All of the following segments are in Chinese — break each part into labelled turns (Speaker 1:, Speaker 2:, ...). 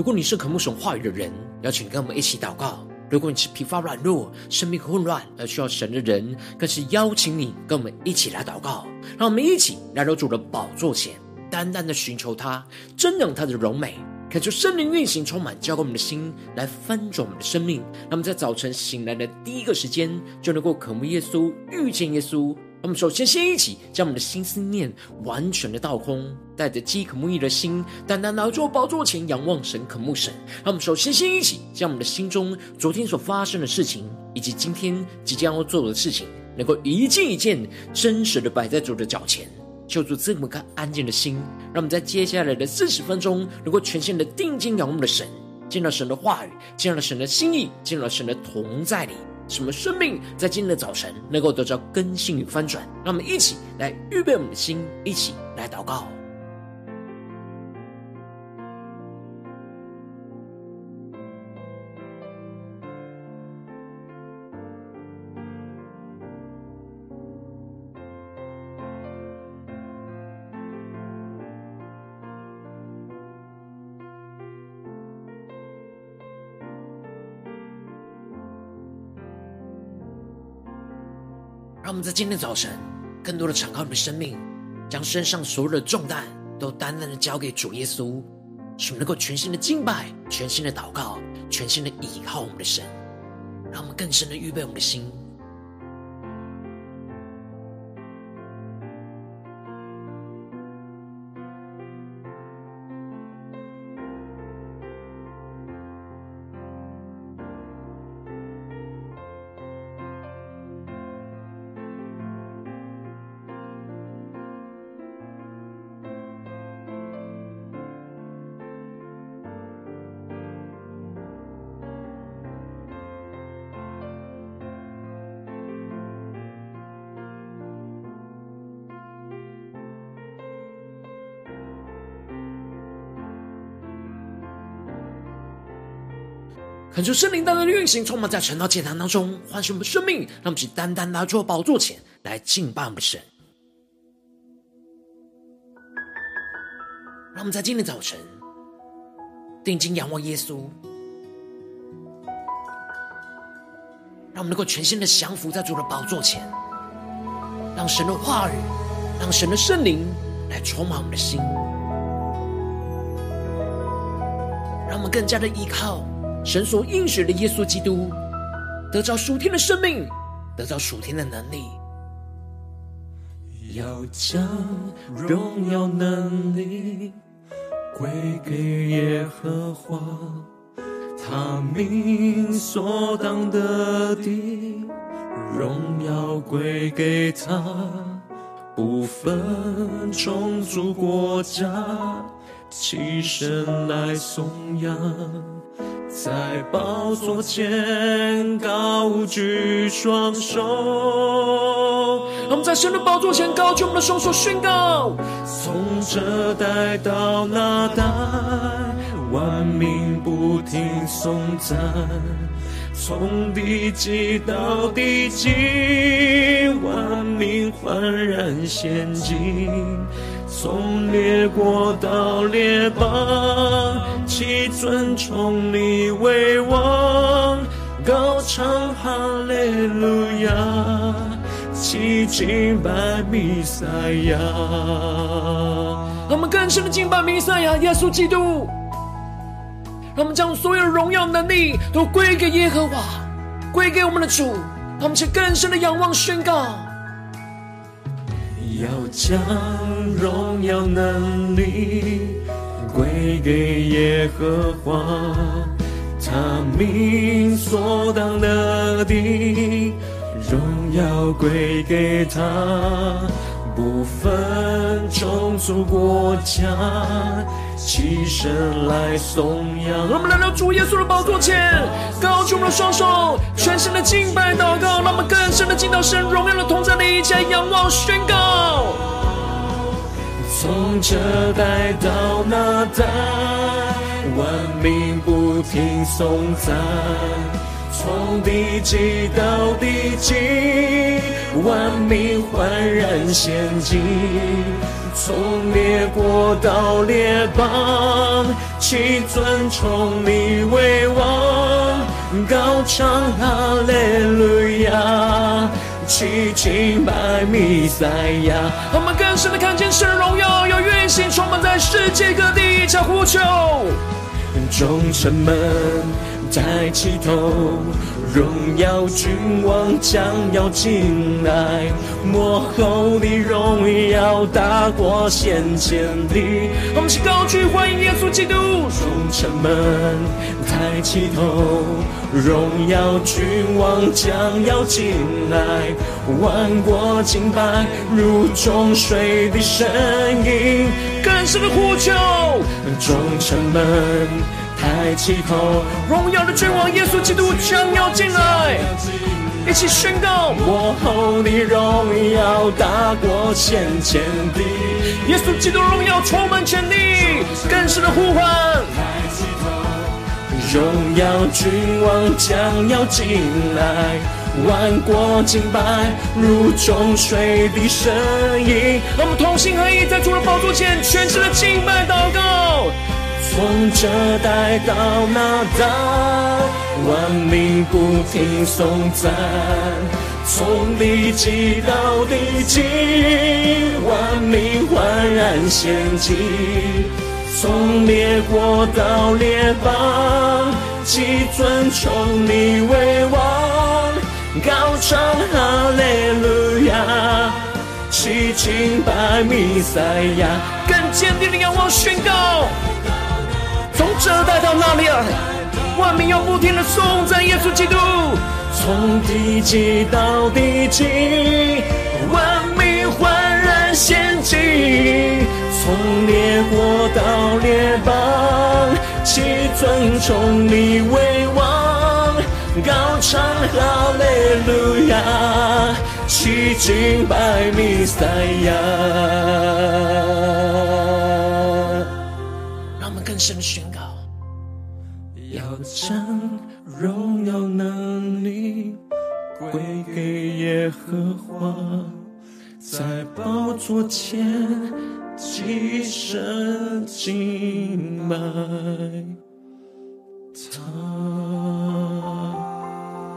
Speaker 1: 如果你是渴慕神话语的人，邀请跟我们一起祷告；如果你是疲乏软弱、生命混乱而需要神的人，更是邀请你跟我们一起来祷告。让我们一起来到主的宝座前，单单的寻求他，瞻仰他的荣美。恳求圣灵运行，充满浇灌我们的心，来翻转我们的生命。那么在早晨醒来的第一个时间，就能够渴慕耶稣，遇见耶稣。我们首先先一起将我们的心思念完全的倒空，带着饥渴慕义的心，单单来到宝座前仰望神，渴慕神。那我们首先先一起将我们的心中昨天所发生的事情，以及今天即将要做的事情，能够一件一件真实的摆在主的脚前。求主赐我们个安静的心，让我们在接下来的四十分钟，能够全心的定睛仰望的神，见到神的话语，见到神的心意，见到神的同在里，什么生命在今天的早晨能够得到更新与翻转。让我们一起来预备我们的心，一起来祷告。让我们在今天早晨，更多的敞开我们的生命，将身上所有的重担都单单的交给主耶稣，使我们能够全新的敬拜、全新的祷告、全新的倚靠我们的神，让我们更深的预备我们的心。恳求圣灵当中的运行，充满在晨祷祭坛当中，唤醒我们的生命，让我们去单单拿出宝座前来敬拜我们神。让我们在今天早晨定睛仰望耶稣，让我们能够全心的降服在主的宝座前，让神的话语，让神的圣灵来充满我们的心，让我们更加的依靠。神所应许的耶稣基督，得着属天的生命，得着属天的能力，
Speaker 2: 要将荣耀能力归给耶和华，他名所当得的荣耀归给他，不分种族国家，起身来颂扬。在宝座前高举双手，
Speaker 1: 我们在神的宝座前高举我们的双手，宣告：
Speaker 2: 从这代到那代，万民不停颂赞；从地极到地极，万民焕然仙境。从列国到列邦，齐尊崇你为王，高唱哈利路亚，齐敬拜弥赛亚。
Speaker 1: 让我们更深的敬拜弥赛亚耶稣基督，让我们将所有荣耀能力都归给耶和华，归给我们的主，让我们去更深的仰望宣告。
Speaker 2: 要将荣耀能力归给耶和华，他名所当得的荣耀归给他，不分种族国家，起身来颂扬。
Speaker 1: 让我们来到主耶稣的宝座前，高举我们的双手，全心的敬拜祷告，让我们更深的进到神荣耀的同在里，一起仰望宣告。
Speaker 2: 从这代到那代，万民不停颂赞；从地极到地极。万民焕然献祭。从列国到列邦，齐尊崇你为王，高唱哈利路亚，齐敬拜弥赛亚。
Speaker 1: 我们更深的看见神荣耀，要运行充满在世界各地，叫呼求，
Speaker 2: 忠臣们抬起头。荣耀君王将要进来，末后的荣耀大过先前的。
Speaker 1: 我们起高举欢迎耶稣基督，
Speaker 2: 众城门抬起头，荣耀君王将要进来，万国敬拜如众水的声音，
Speaker 1: 更深的呼求，
Speaker 2: 众城门。抬起头，
Speaker 1: 荣耀的君王耶稣基督将要进来，一起宣告：
Speaker 2: 我后的荣耀大过先前的，
Speaker 1: 耶稣基督荣耀充满全地，更深的呼唤。
Speaker 2: 抬起头，荣耀君王将要进来，万国敬拜如众水的声音。
Speaker 1: 让我们同心合意，在主的宝座前全心的敬拜祷告。
Speaker 2: 从这代到那代，万民不停颂赞；从地极到地极，万民欢然献祭；从列国到列邦，齐尊崇你为王，高唱哈利路亚，齐敬拜弥赛亚，
Speaker 1: 更坚定的仰望宣告。从这代到那里，万民要不停的颂赞耶稣基督。
Speaker 2: 从地极到地极，万民焕然献祭。从列国到列邦，齐尊崇你为王，高唱哈利路亚，齐敬拜弥赛亚。
Speaker 1: 声宣告，
Speaker 2: 要耶和华，在宝座前齐声敬拜他。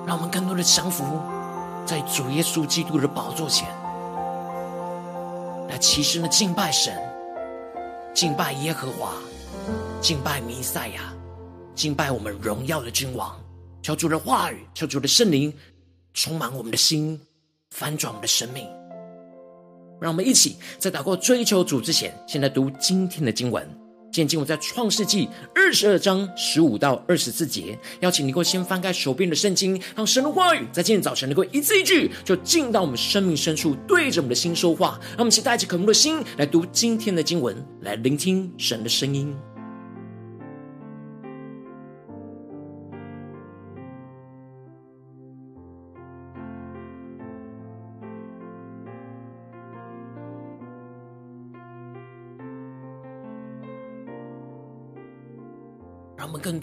Speaker 1: 让我们更多的降服在主耶稣基督的宝座前，来齐声的敬拜神，敬拜耶和华。敬拜弥赛亚，敬拜我们荣耀的君王，求主的话语，求主的圣灵充满我们的心，翻转我们的生命。让我们一起在祷告追求主之前，先来读今天的经文。今天经文在创世纪二十二章十五到二十四节。邀请你能够先翻开手边的圣经，让神的话语在今天早晨能够一字一句，就进到我们生命深处，对着我们的心说话。让我们一起带着渴慕的心来读今天的经文，来聆听神的声音。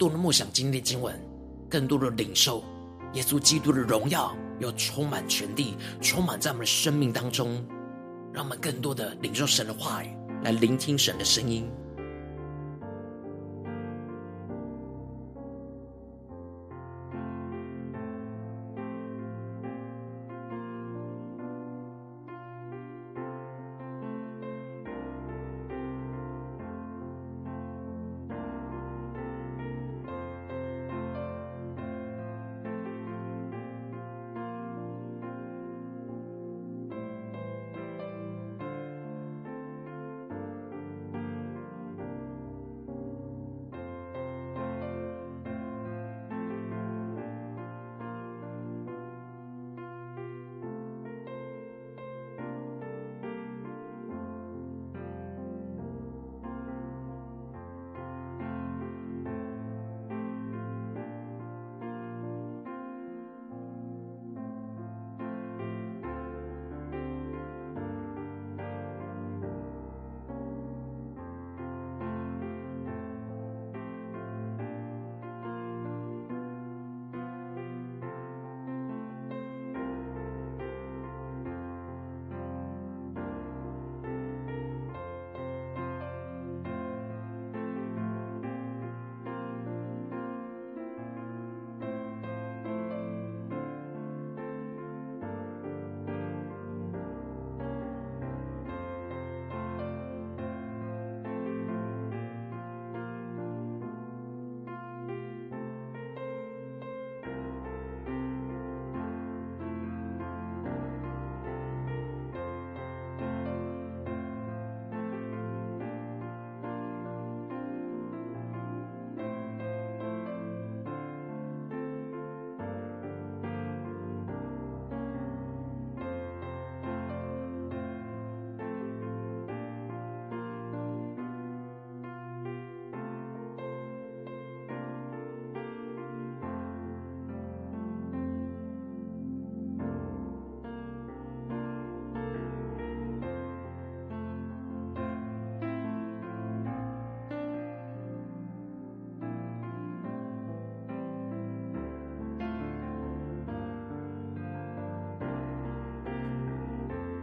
Speaker 1: 多的梦想经历经文，更多的领受耶稣基督的荣耀，又充满全地，充满在我们的生命当中。让我们更多的领受神的话语，来聆听神的声音。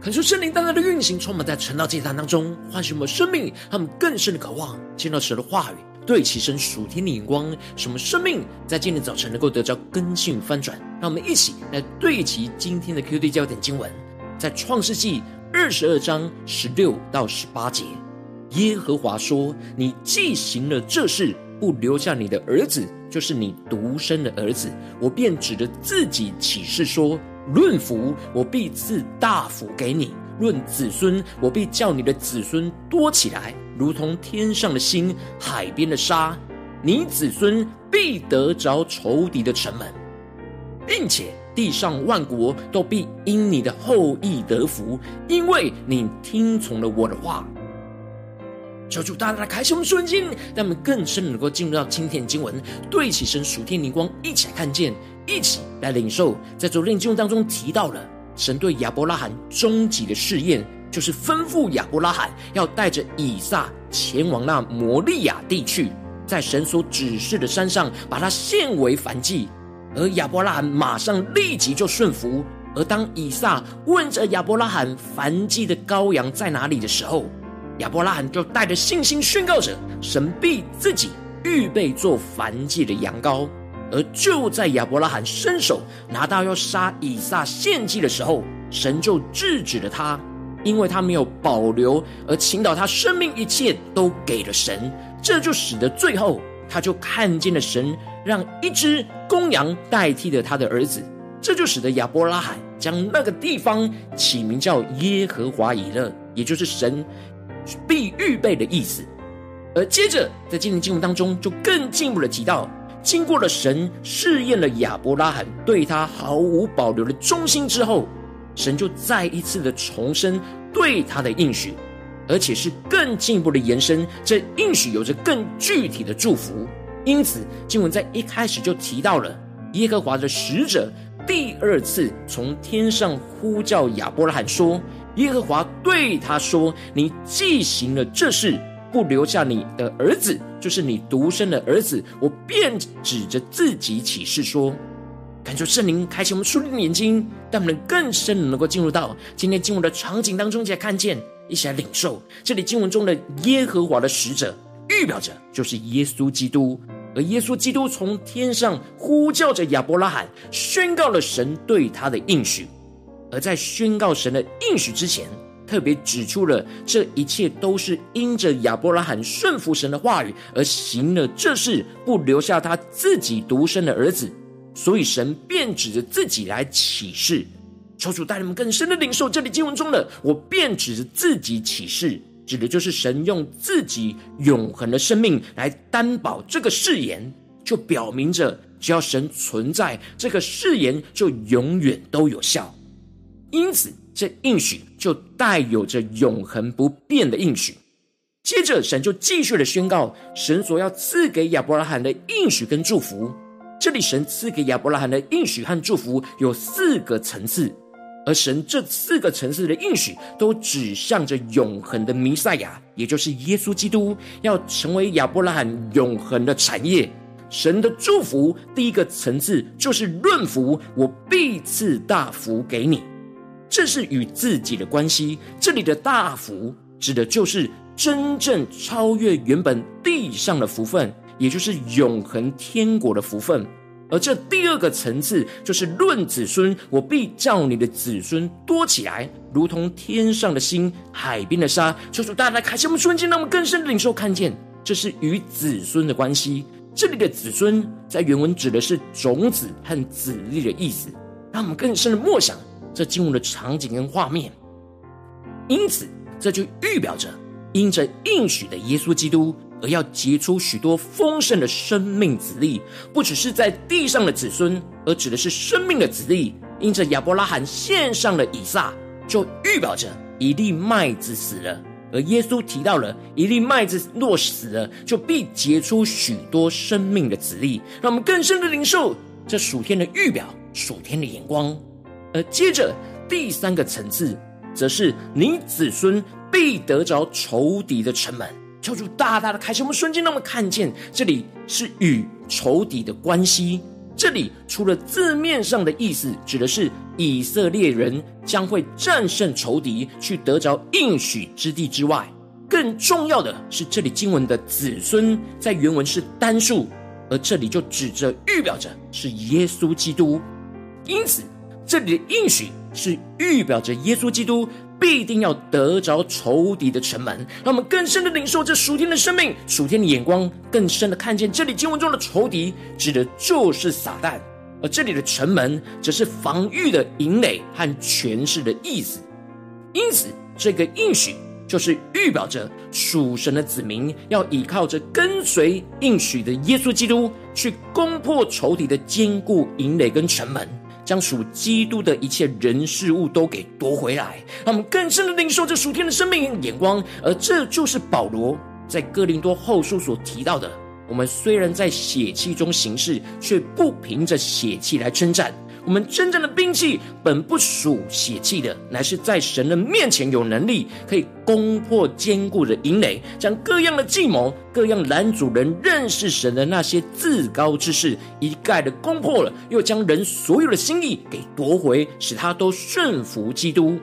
Speaker 1: 恳求圣灵单单的运行，充满在晨祷祭坛当中，唤醒我们生命，他们更深的渴望见到神的话语，对齐神属天的眼光，使我们生命在今天早晨能够得着更新翻转。让我们一起来对齐今天的 QD 焦点经文，在创世纪二十二章十六到十八节，耶和华说：“你既行了这事，不留下你的儿子，就是你独生的儿子，我便指着自己起誓说。”论福，我必赐大福给你；论子孙，我必叫你的子孙多起来，如同天上的星、海边的沙。你子孙必得着仇敌的城门，并且地上万国都必因你的后裔得福，因为你听从了我的话。求主大大的开启我们瞬间，让我们更深能够进入到今天经文，对起神属天灵光，一起来看见，一起来领受。在昨天经文当中提到了神对亚伯拉罕终极的试验，就是吩咐亚伯拉罕要带着以撒前往那摩利亚地去，在神所指示的山上把他献为燔祭。而亚伯拉罕马上立即就顺服。而当以撒问着亚伯拉罕燔祭的羔羊在哪里的时候，亚伯拉罕就带着信心宣告着：神必自己预备做燔祭的羊羔。而就在亚伯拉罕伸手拿到要杀以撒献祭的时候，神就制止了他，因为他没有保留，而倾倒他生命一切都给了神。这就使得最后他就看见了神让一只公羊代替了他的儿子。这就使得亚伯拉罕将那个地方起名叫耶和华以勒，也就是神。必预备的意思，而接着在今天经文当中，就更进一步的提到，经过了神试验了亚伯拉罕对他毫无保留的忠心之后，神就再一次的重申对他的应许，而且是更进一步的延伸，这应许有着更具体的祝福。因此，经文在一开始就提到了耶和华的使者第二次从天上呼叫亚伯拉罕说。耶和华对他说：“你既行了这事，不留下你的儿子，就是你独生的儿子，我便指着自己起誓说：感谢圣灵开启我们属灵的眼睛，让我们更深的能够进入到今天经文的场景当中，一起来看见，一起来领受这里经文中的耶和华的使者，预表着就是耶稣基督，而耶稣基督从天上呼叫着亚伯拉罕，宣告了神对他的应许。”而在宣告神的应许之前，特别指出了这一切都是因着亚伯拉罕顺服神的话语而行了这事，不留下他自己独生的儿子，所以神便指着自己来起誓。求主带领们更深的领受这里经文中的“我便指着自己起誓”，指的就是神用自己永恒的生命来担保这个誓言，就表明着只要神存在，这个誓言就永远都有效。因此，这应许就带有着永恒不变的应许。接着，神就继续的宣告，神所要赐给亚伯拉罕的应许跟祝福。这里，神赐给亚伯拉罕的应许和祝福有四个层次，而神这四个层次的应许都指向着永恒的弥赛亚，也就是耶稣基督，要成为亚伯拉罕永恒的产业。神的祝福第一个层次就是润福，我必赐大福给你。这是与自己的关系。这里的大福指的就是真正超越原本地上的福分，也就是永恒天国的福分。而这第二个层次就是论子孙，我必叫你的子孙多起来，如同天上的星、海边的沙。求主大大开启我们瞬间，让我们更深的领受看见，这是与子孙的关系。这里的子孙在原文指的是种子和子粒的意思，让我们更深的默想。这经文的场景跟画面，因此这就预表着，因着应许的耶稣基督而要结出许多丰盛的生命子粒，不只是在地上的子孙，而指的是生命的子粒。因着亚伯拉罕献上了以撒，就预表着一粒麦子死了，而耶稣提到了一粒麦子若死了，就必结出许多生命的子粒。让我们更深的领受这属天的预表，属天的眼光。而接着第三个层次，则是你子孙必得着仇敌的城门。求主大大的开启我们瞬间，让我们看见这里是与仇敌的关系。这里除了字面上的意思，指的是以色列人将会战胜仇敌，去得着应许之地之外，更重要的是，这里经文的子孙在原文是单数，而这里就指着预表着是耶稣基督。因此，这里的应许是预表着耶稣基督。必定要得着仇敌的城门，让我们更深的领受这属天的生命、属天的眼光，更深的看见这里经文中的仇敌，指的就是撒旦；而这里的城门，则是防御的营垒和权势的意思。因此，这个应许就是预表着属神的子民要依靠着跟随应许的耶稣基督，去攻破仇敌的坚固营垒跟城门。将属基督的一切人事物都给夺回来，让我们更深的领受这属天的生命眼光。而这就是保罗在哥林多后书所提到的：我们虽然在血气中行事，却不凭着血气来征战。我们真正的兵器本不属血气的，乃是在神的面前有能力，可以攻破坚固的营垒，将各样的计谋、各样拦阻人认识神的那些自高之事一概的攻破了，又将人所有的心意给夺回，使他都顺服基督。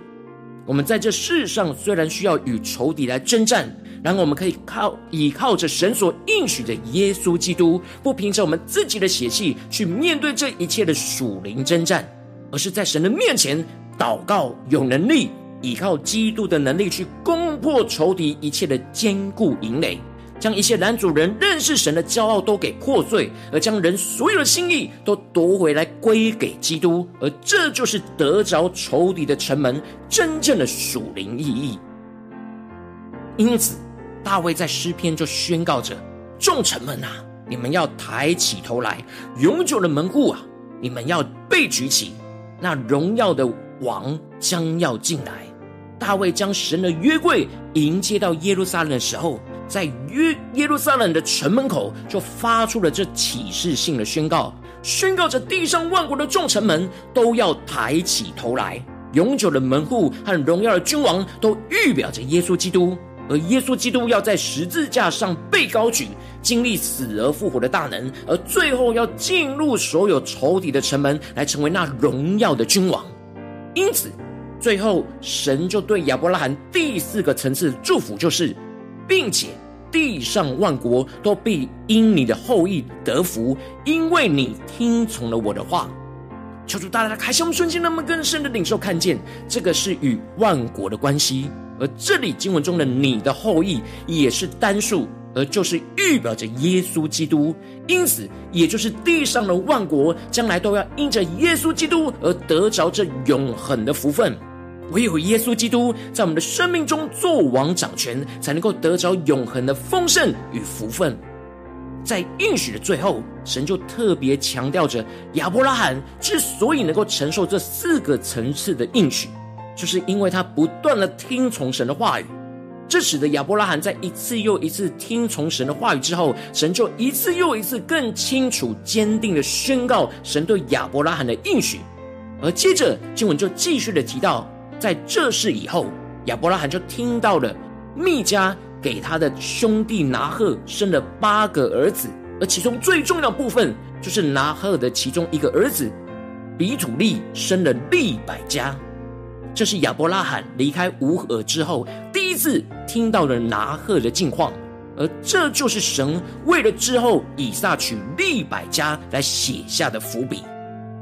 Speaker 1: 我们在这世上虽然需要与仇敌来征战。然后我们可以靠倚靠着神所应许的耶稣基督，不凭着我们自己的血气去面对这一切的属灵征战，而是在神的面前祷告，有能力依靠基督的能力去攻破仇敌一切的坚固营垒，将一切男主人认识神的骄傲都给破碎，而将人所有的心意都夺回来归给基督，而这就是得着仇敌的城门真正的属灵意义。因此。大卫在诗篇就宣告着：“众城门啊，你们要抬起头来；永久的门户啊，你们要被举起。那荣耀的王将要进来。”大卫将神的约柜迎接到耶路撒冷的时候，在约耶路撒冷的城门口就发出了这启示性的宣告，宣告着地上万国的众臣门都要抬起头来。永久的门户和荣耀的君王都预表着耶稣基督。而耶稣基督要在十字架上被高举，经历死而复活的大能，而最后要进入所有仇敌的城门，来成为那荣耀的君王。因此，最后神就对亚伯拉罕第四个层次祝福就是，并且地上万国都必因你的后裔得福，因为你听从了我的话。求主大大开启我们瞬间，那么更深的领受看见，这个是与万国的关系。而这里经文中的“你的后裔”也是单数，而就是预表着耶稣基督，因此也就是地上的万国将来都要因着耶稣基督而得着这永恒的福分。唯有耶稣基督在我们的生命中作王掌权，才能够得着永恒的丰盛与福分。在应许的最后，神就特别强调着亚伯拉罕之所以能够承受这四个层次的应许。就是因为他不断的听从神的话语，这使得亚伯拉罕在一次又一次听从神的话语之后，神就一次又一次更清楚、坚定的宣告神对亚伯拉罕的应许。而接着经文就继续的提到，在这事以后，亚伯拉罕就听到了密迦给他的兄弟拿鹤生了八个儿子，而其中最重要部分就是拿鹤的其中一个儿子比土利生了利百加。这是亚伯拉罕离开乌尔之后第一次听到了拿鹤的近况，而这就是神为了之后以撒娶利百加来写下的伏笔，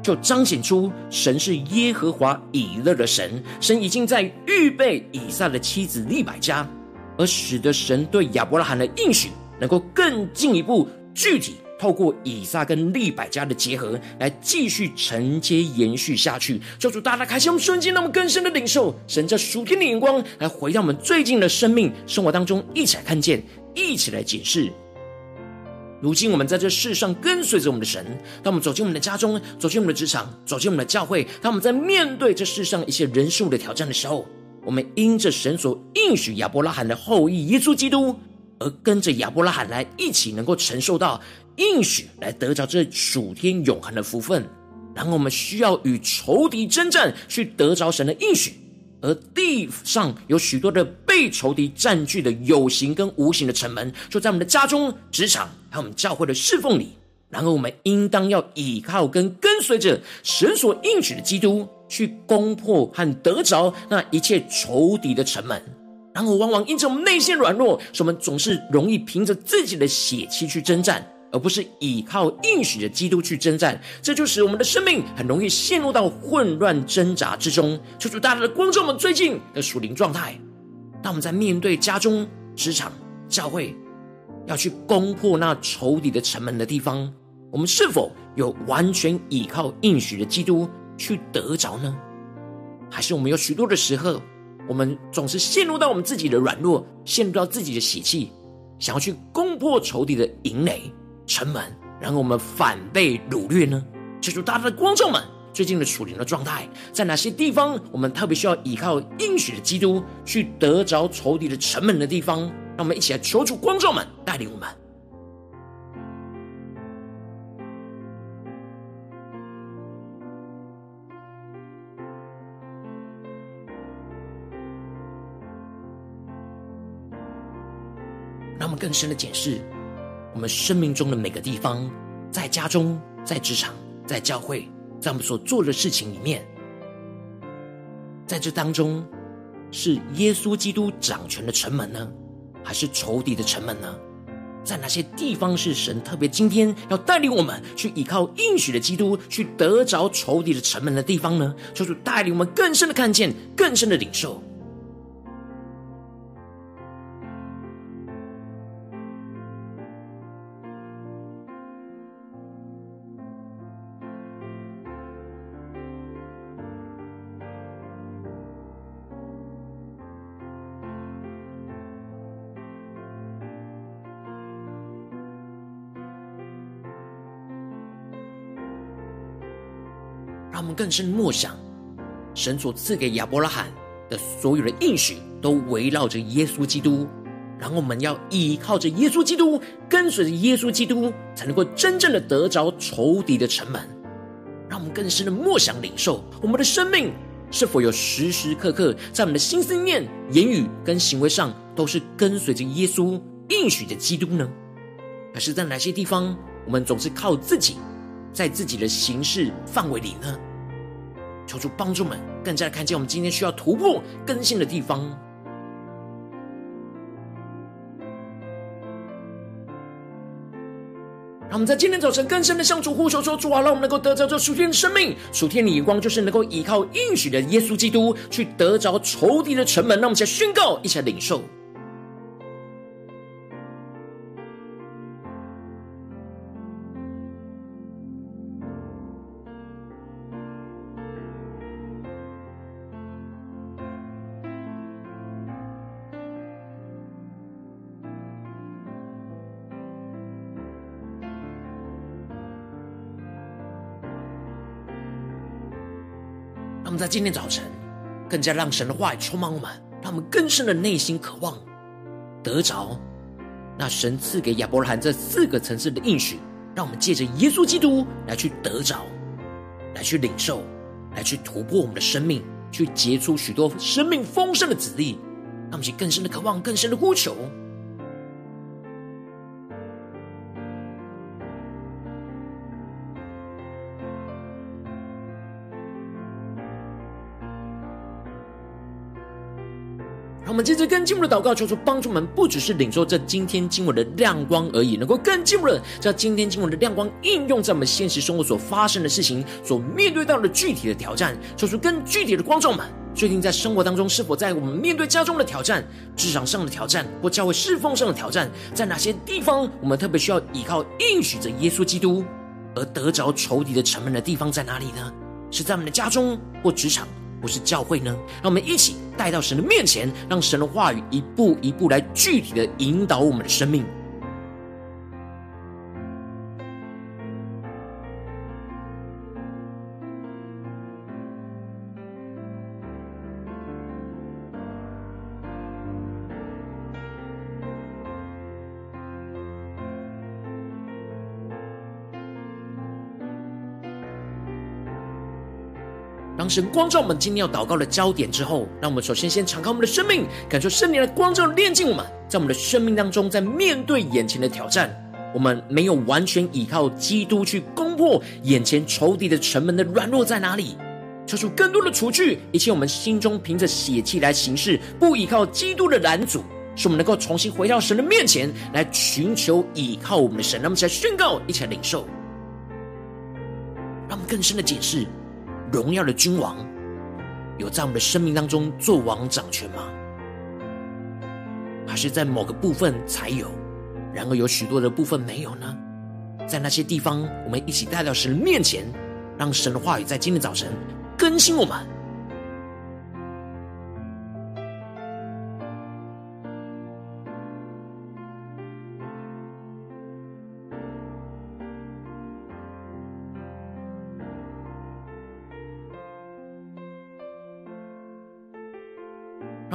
Speaker 1: 就彰显出神是耶和华以勒的神，神已经在预备以撒的妻子利百加，而使得神对亚伯拉罕的应许能够更进一步具体。透过以撒跟利百加的结合，来继续承接延续下去。求主大大开启我们瞬间，那么更深的领受神这属天的眼光，来回到我们最近的生命生活当中，一起来看见，一起来解释。如今我们在这世上跟随着我们的神，当我们走进我们的家中，走进我们的职场，走进我们的教会，当我们在面对这世上一些人数的挑战的时候，我们因着神所应许亚伯拉罕的后裔耶稣基督，而跟着亚伯拉罕来一起，能够承受到。应许来得着这属天永恒的福分，然后我们需要与仇敌征战，去得着神的应许。而地上有许多的被仇敌占据的有形跟无形的城门，就在我们的家中、职场还有我们教会的侍奉里。然而，我们应当要倚靠跟跟随着神所应许的基督，去攻破和得着那一切仇敌的城门。然而，往往因着我们内心软弱，使我们总是容易凭着自己的血气去征战，而不是倚靠应许的基督去征战。这就使我们的生命很容易陷入到混乱挣扎之中。求主大大的光照我们最近的属灵状态。当我们在面对家中、职场、教会，要去攻破那仇敌的城门的地方，我们是否有完全倚靠应许的基督去得着呢？还是我们有许多的时候，我们总是陷入到我们自己的软弱，陷入到自己的喜气，想要去攻破仇敌的营垒城门，然后我们反被掳掠呢？求主大大的光照们，最近的属灵的状态，在哪些地方我们特别需要依靠应许的基督去得着仇敌的城门的地方？让我们一起来求主光照们带领我们。让我们更深的检视我们生命中的每个地方，在家中、在职场、在教会，在我们所做的事情里面，在这当中是耶稣基督掌权的城门呢，还是仇敌的城门呢？在哪些地方是神特别今天要带领我们去依靠应许的基督，去得着仇敌的城门的地方呢？求主带领我们更深的看见，更深的领受。更深的默想，神所赐给亚伯拉罕的所有的应许，都围绕着耶稣基督。然后我们要依靠着耶稣基督，跟随着耶稣基督，才能够真正的得着仇敌的城门。让我们更深的默想领受，我们的生命是否有时时刻刻在我们的心思念、言语跟行为上，都是跟随着耶稣应许的基督呢？还是在哪些地方，我们总是靠自己？在自己的行事范围里呢，求主帮助们更加的看见我们今天需要突破更新的地方。让我们在今天早晨更深的向主呼求说：主啊，让我们能够得着这属天的生命，属天的眼光，就是能够依靠应许的耶稣基督去得着仇敌的城门。让我们一起来宣告，一起来领受。今天早晨，更加让神的话语充满我们，让我们更深的内心渴望得着那神赐给亚伯拉罕这四个层次的应许，让我们借着耶稣基督来去得着，来去领受，来去突破我们的生命，去结出许多生命丰盛的子粒，让我们去更深的渴望，更深的呼求。我们接着更进一步的祷告，求主帮助我们，不只是领受这今天经文的亮光而已，能够更进一步的将今天经文的亮光应用在我们现实生活所发生的事情，所面对到的具体的挑战，求出更具体的光照们。最近在生活当中，是否在我们面对家中的挑战、职场上的挑战，或教会侍奉上的挑战，在哪些地方我们特别需要依靠应许着耶稣基督而得着仇敌的城门的地方在哪里呢？是在我们的家中或职场？不是教会呢？让我们一起带到神的面前，让神的话语一步一步来具体的引导我们的生命。神光照我们今天要祷告的焦点之后，让我们首先先敞开我们的生命，感受圣灵的光照炼净我们，在我们的生命当中，在面对眼前的挑战，我们没有完全依靠基督去攻破眼前仇敌的城门的软弱在哪里？求出更多的除去一切我们心中凭着血气来行事，不依靠基督的拦阻，使我们能够重新回到神的面前来寻求依靠我们的神。让我们一起来宣告，一起来领受，让我们更深的解释：荣耀的君王有在我们的生命当中做王掌权吗？还是在某个部分才有，然而有许多的部分没有呢？在那些地方，我们一起带到神面前，让神的话语在今天早晨。更新我们。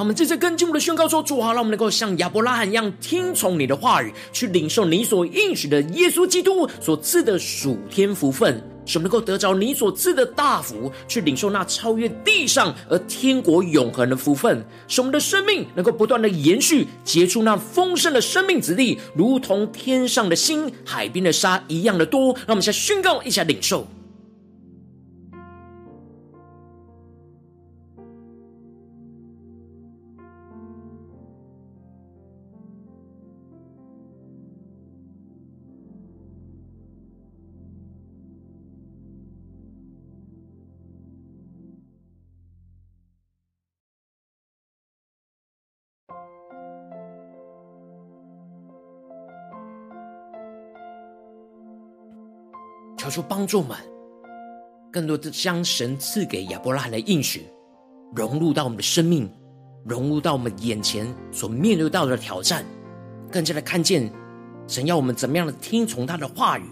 Speaker 1: 们这次更进一步的宣告说：主啊，让我们能够像亚伯拉罕一样，听从你的话语，去领受你所应许的耶稣基督所赐的属天福分。使我们能够得着你所赐的大福，去领受那超越地上而天国永恒的福分。使我们的生命能够不断的延续，结出那丰盛的生命子粒，如同天上的星、海边的沙一样的多。让我们先宣告一下领受。求主帮助我们，更多的将神赐给亚伯拉罕的应许融入到我们的生命，融入到我们眼前所面对到的挑战，更加的看见神要我们怎么样的听从他的话语，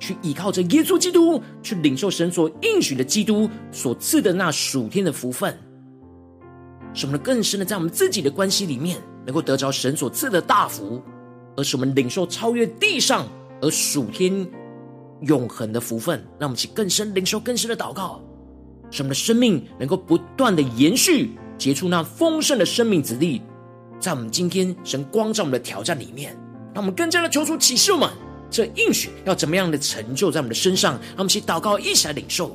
Speaker 1: 去依靠着耶稣基督，去领受神所应许的基督所赐的那属天的福分，使我们更深的在我们自己的关系里面，能够得着神所赐的大福，而使我们领受超越地上而属天。永恒的福分，让我们一起更深领受更深的祷告，使我们的生命能够不断的延续，结出那丰盛的生命之力。在我们今天神光照我们的挑战里面，让我们更加的求出启示我们，这应许要怎么样的成就在我们的身上。让我们一起祷告，一起来领受。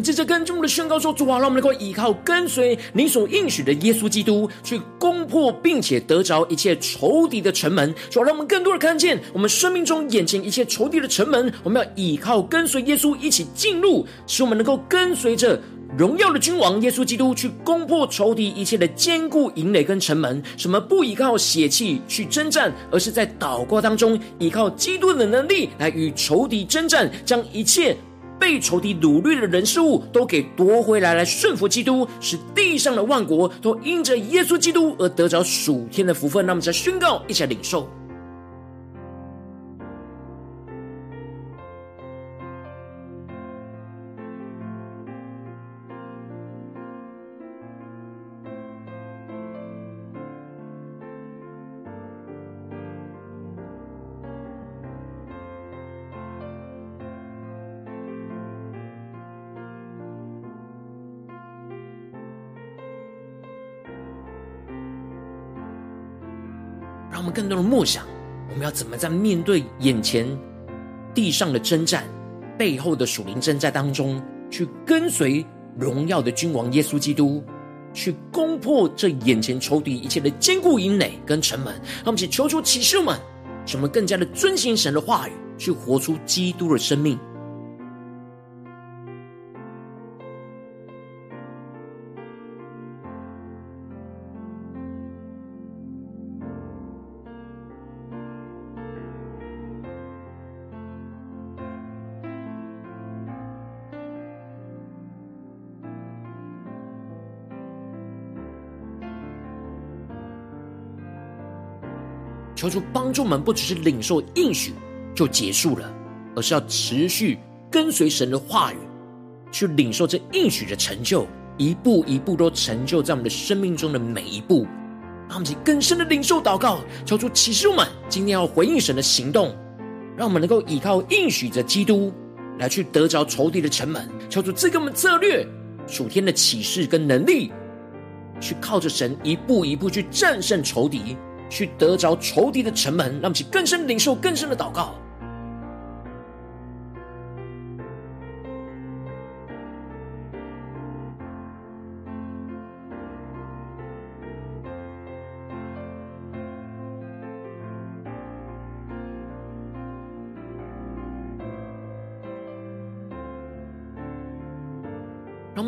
Speaker 1: 们接着跟众的宣告说：“主啊，让我们能够依靠跟随你所应许的耶稣基督，去攻破并且得着一切仇敌的城门。主啊，让我们更多的看见我们生命中眼前一切仇敌的城门。我们要依靠跟随耶稣一起进入，使我们能够跟随着荣耀的君王耶稣基督去攻破仇敌一切的坚固营垒跟城门。什么不依靠血气去征战，而是在祷告当中依靠基督的能力来与仇敌征战，将一切。”被仇敌掳掠的人事物都给夺回来，来顺服基督，使地上的万国都因着耶稣基督而得着属天的福分。那么，在宣告，一起来领受。更多的梦想，我们要怎么在面对眼前地上的征战、背后的属灵征战当中，去跟随荣耀的君王耶稣基督，去攻破这眼前仇敌一切的坚固营垒跟城门。让我们请求求启示们，什么更加的遵行神的话语，去活出基督的生命。求主帮助我们，不只是领受应许就结束了，而是要持续跟随神的话语，去领受这应许的成就，一步一步都成就在我们的生命中的每一步。让我们更深的领受祷告，求主启示我们今天要回应神的行动，让我们能够依靠应许着基督来去得着仇敌的城门。求主赐给我们策略、属天的启示跟能力，去靠着神一步一步去战胜仇敌，去得着仇敌的城门。让其更深领受更深的祷告。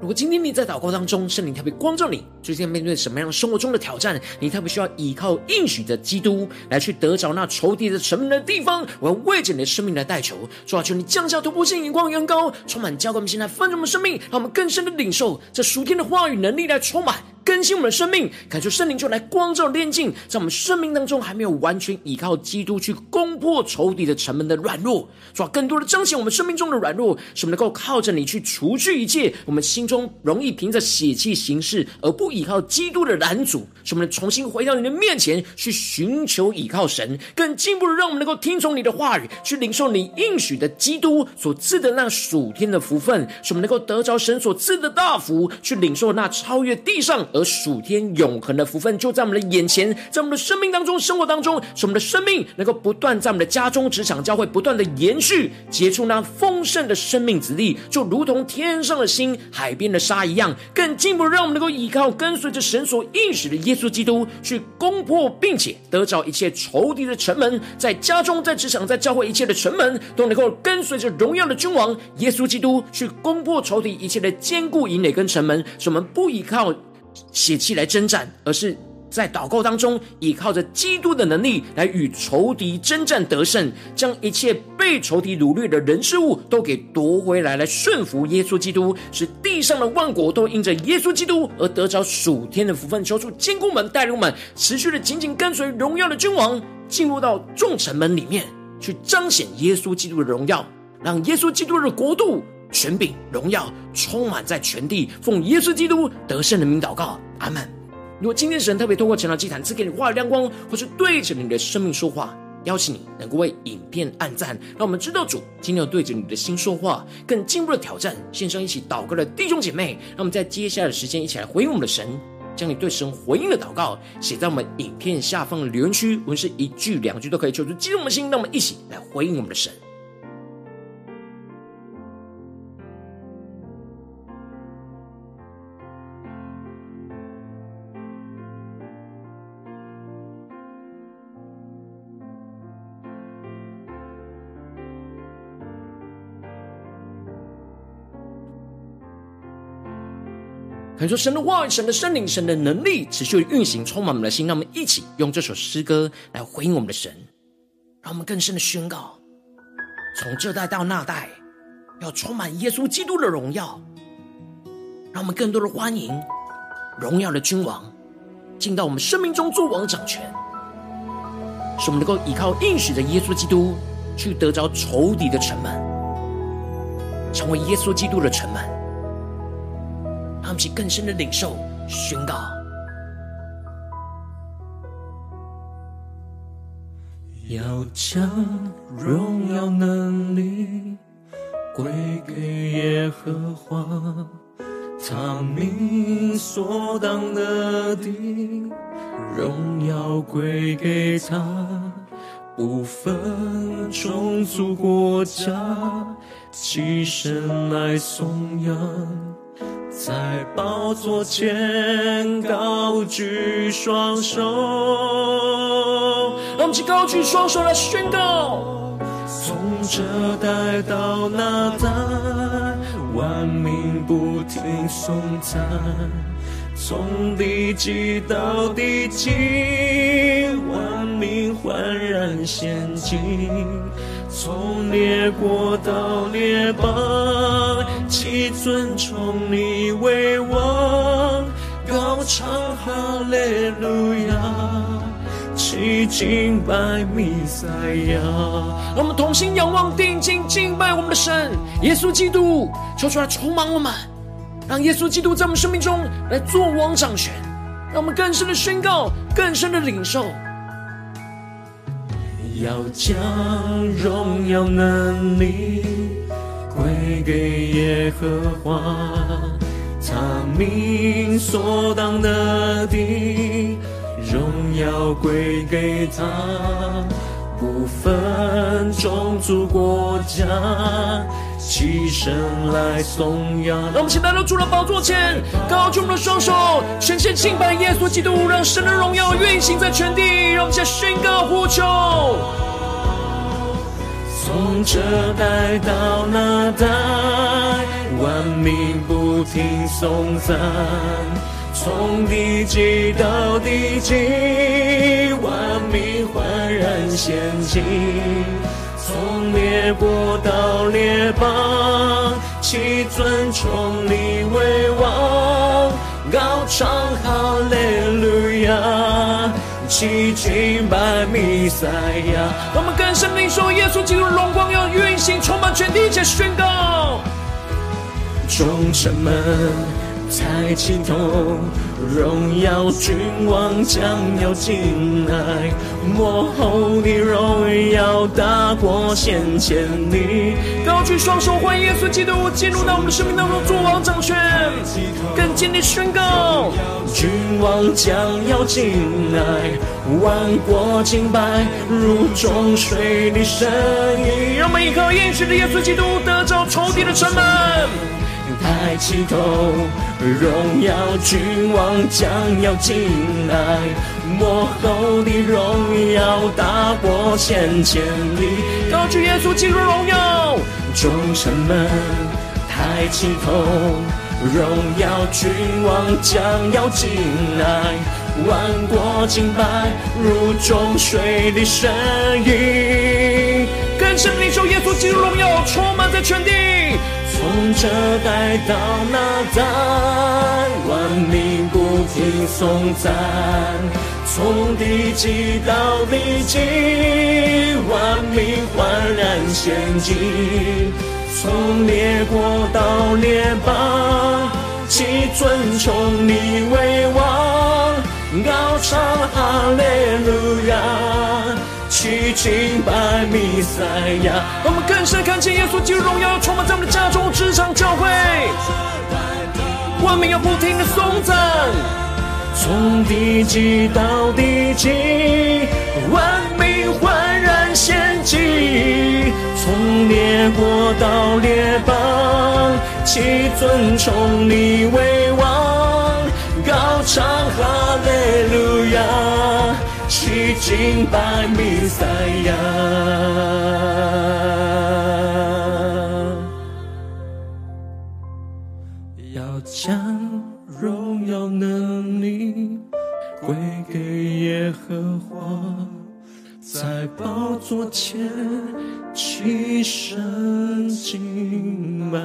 Speaker 1: 如果今天你在祷告当中，圣灵特别光照你，最近面对什么样生活中的挑战，你特别需要依靠应许的基督来去得着那仇敌的神明的地方，我要为着你的生命来代求，主啊，求你降下突破性眼光，远高，充满教灌我们现在丰盛的生命，让我们更深的领受这属天的话语能力来充满。更新我们的生命，感受圣灵就来光照炼净，在我们生命当中还没有完全依靠基督去攻破仇敌的城门的软弱，主要更多的彰显我们生命中的软弱，使我们能够靠着你去除去一切我们心中容易凭着血气行事而不依靠基督的拦阻，使我们重新回到你的面前去寻求依靠神，更进一步的让我们能够听从你的话语，去领受你应许的基督所赐的那属天的福分，使我们能够得着神所赐的大福，去领受那超越地上。而属天永恒的福分就在我们的眼前，在我们的生命当中、生活当中，使我们的生命能够不断在我们的家中、职场、教会不断的延续，结出那丰盛的生命子粒，就如同天上的星、海边的沙一样。更进一步让我们能够依靠跟随着神所应许的耶稣基督，去攻破并且得着一切仇敌的城门，在家中、在职场、在教会一切的城门，都能够跟随着荣耀的君王耶稣基督去攻破仇敌一切的坚固营垒跟城门，使我们不依靠。血气来征战，而是在祷告当中，依靠着基督的能力来与仇敌征战得胜，将一切被仇敌掳掠的人事物都给夺回来，来顺服耶稣基督，使地上的万国都因着耶稣基督而得着属天的福分。求主坚固们、带领我们，持续的紧紧跟随荣耀的君王，进入到众城门里面去彰显耶稣基督的荣耀，让耶稣基督的国度。权柄、荣耀充满在全地，奉耶稣基督得胜的名祷告，阿门。如果今天神特别透过晨祷祭坛赐给你话语亮光，或是对着你的生命说话，邀请你能够为影片按赞，让我们知道主今天要对着你的心说话，更进一步的挑战线上一起祷告的弟兄姐妹，让我们在接下来的时间一起来回应我们的神，将你对神回应的祷告写在我们影片下方的留言区，无论是一句两句都可以，求出激动的心，让我们一起来回应我们的神。可以说神的话语、神的圣灵、神的能力持续运行，充满我们的心。让我们一起用这首诗歌来回应我们的神，让我们更深的宣告：从这代到那代，要充满耶稣基督的荣耀。让我们更多的欢迎荣耀的君王进到我们生命中做王掌权，使我们能够依靠应许的耶稣基督去得着仇敌的城门。成为耶稣基督的城门，让我们去更深的领受宣告。
Speaker 2: 要将荣耀能力归给耶和华，他名所当得的荣耀归给他。不分种族国家，起身来颂扬，在宝座前高举双手。
Speaker 1: 让我们一起高举双手来宣告：
Speaker 2: 从这代到那代，万民不停颂赞。从地极到地极，万民焕然仙境；从列国到列邦，齐尊崇你为王，高唱哈利路亚，齐敬拜弥赛亚。
Speaker 1: 让我们同心仰望、定睛敬拜我们的神耶稣基督，求出来充满我们。让耶稣基督在我们生命中来做王掌权，让我们更深的宣告，更深的领受。
Speaker 2: 要将荣耀能力归给耶和华，他命所当得的荣耀归给他，不分种族国家。起身来颂扬，
Speaker 1: 让我们现在都来到主的宝座前，高举我们的双手，全心敬拜耶稣基督，让神的荣耀运行在全地。让我们先宣告呼求，
Speaker 2: 从这代到那代，万民不停颂赞；从地极到地极，万民焕然献祭。从列国到列邦，齐尊崇你为王，高唱哈利路亚，齐敬拜弥赛亚。
Speaker 1: 我们更深领受耶稣基督荣光要运行，充满全地，一起宣告。
Speaker 2: 众城门。抬起头，荣耀君王将要进来，末后的荣耀大过先前你。
Speaker 1: 高举双手，欢迎耶稣基督进入到我们的生命当中，做王掌权，更坚定宣告：
Speaker 2: 君王将要进来，万国敬拜如众水的声音。
Speaker 1: 让我们依靠应许的耶稣基督，得着仇敌的城门。
Speaker 2: 抬起头，荣耀君王将要进来，末后的荣耀大过千千里。
Speaker 1: 高举耶稣基督荣耀，
Speaker 2: 众城门抬起头，荣耀君王将要进来，万国敬拜如众水的声音。
Speaker 1: 更深领受耶稣基督荣耀，充满在全地。
Speaker 2: 从这代到那代，万民不停颂赞；从地极到地极，万民焕然献祭；从列国到列邦，齐尊崇你为王，高唱哈利路亚。齐敬拜弥赛亚，
Speaker 1: 让我们更深看见耶稣基督荣耀充满在我们的家中、职场、教会，万民要不停的颂赞，
Speaker 2: 从地极到地极，万民欢然献祭；从列国到列邦，齐尊崇你为王，高唱哈利路亚。敬拜弥赛亚。要将荣耀能力归给耶和华，在宝座
Speaker 1: 前起身敬拜。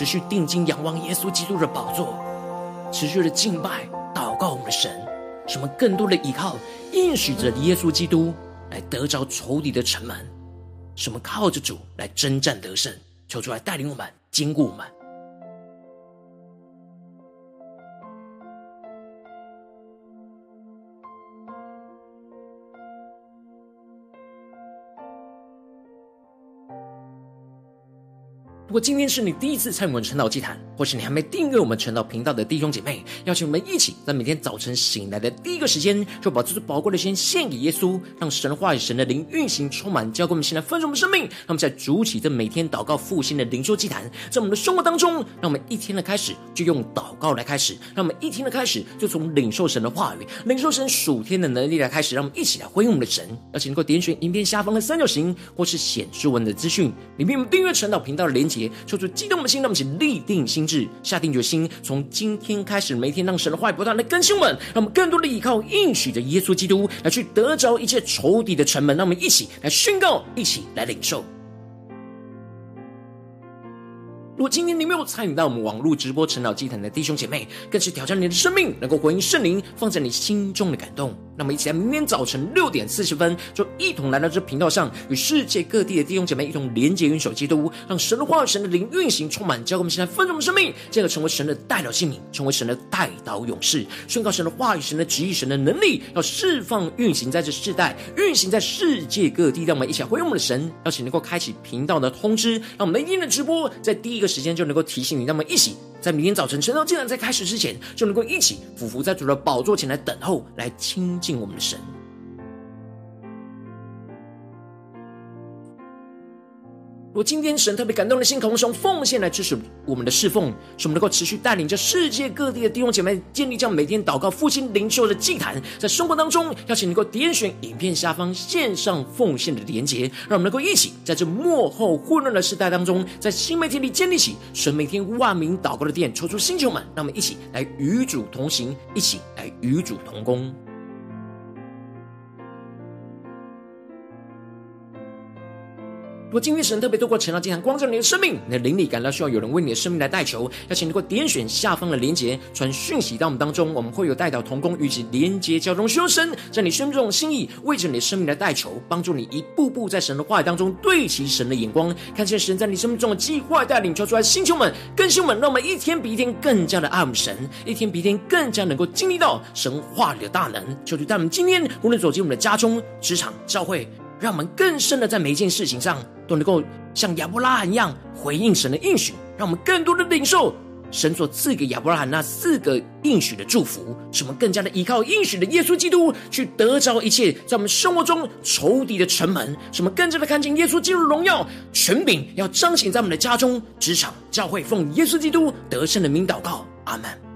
Speaker 1: 持续定睛仰望耶稣基督的宝座，持续的敬拜祷告我们的神，什么更多的依靠应许着耶稣基督来得着仇敌的城门，什么靠着主来征战得胜。求主来带领我们，坚固我们。如果今天是你第一次参与我们晨祷祭坛，或是你还没订阅我们晨祷频道的弟兄姐妹，邀请我们一起在每天早晨醒来的第一个时间，就把这最宝贵的时间献给耶稣，让神的话语、神的灵运行充满，交给我们现在丰盛的生命。让我们在主起这每天祷告复兴的灵修祭坛，在我们的生活当中，让我们一天的开始就用祷告来开始，让我们一天的开始就从领受神的话语、领受神属天的能力来开始，让我们一起来回应我们的神。而且能够点选影片下方的三角形，或是显示文的资讯，里面我们订阅晨祷频道的连结。求主激动的心，让我们一起立定心志，下定决心，从今天开始，每天让神的话语不断来更新我们，让我们更多的依靠应许的耶稣基督，来去得着一切仇敌的城门。让我们一起来宣告，一起来领受。如果今天你没有参与到我们网络直播晨祷祭坛的弟兄姐妹，更是挑战你的生命，能够回应圣灵放在你心中的感动。那么，一起来明天早晨六点四十分，就一同来到这频道上，与世界各地的弟兄姐妹一同连接云手基督，让神的话语、神的灵运行充满，教给我们现在丰盛的生命，进而成为神的代表性命，成为神的代祷勇士，宣告神的话语、神的旨意、神的能力，要释放、运行在这世代，运行在世界各地。让我们一起来回应我们的神，邀请能够开启频道的通知，让我们每天的直播在第一个时间就能够提醒你。让我们一起在明天早晨晨祷竟然在开始之前，就能够一起匍伏在主的宝座前来等候，来亲近我们的神。如今天神特别感动的心，渴望用奉献来支持我们的侍奉，使我们能够持续带领着世界各地的弟兄姐妹建立这样每天祷告、复兴、灵修的祭坛，在生活当中，邀请能够点选影片下方线上奉献的连结，让我们能够一起在这幕后混乱的时代当中，在新媒体里建立起神每天万名祷告的殿，抽出星球们，让我们一起来与主同行，一起来与主同工。如果今天神特别透过晨祷祭坛光照你的生命，你的灵里感到需要有人为你的生命来代求，邀请你能够点选下方的连结，传讯息到我们当中，我们会有代祷同工与其连结交通修身，在你生命中的心意，为着你的生命来代求，帮助你一步步在神的话语当中对齐神的眼光，看见神在你生命中的计划带领，求出来星球们、更新们，让我们一天比一天更加的爱我们神，一天比一天更加能够经历到神话里的大能。求主带我们今天无论走进我们的家中、职场、教会。让我们更深的在每一件事情上都能够像亚伯拉罕一样回应神的应许，让我们更多的领受神所赐给亚伯拉罕那四个应许的祝福，使我们更加的依靠应许的耶稣基督去得着一切在我们生活中仇敌的城门，使我们更加的看见耶稣基督的荣耀权柄要彰显在我们的家中、职场、教会，奉耶稣基督得胜的名祷告，阿门。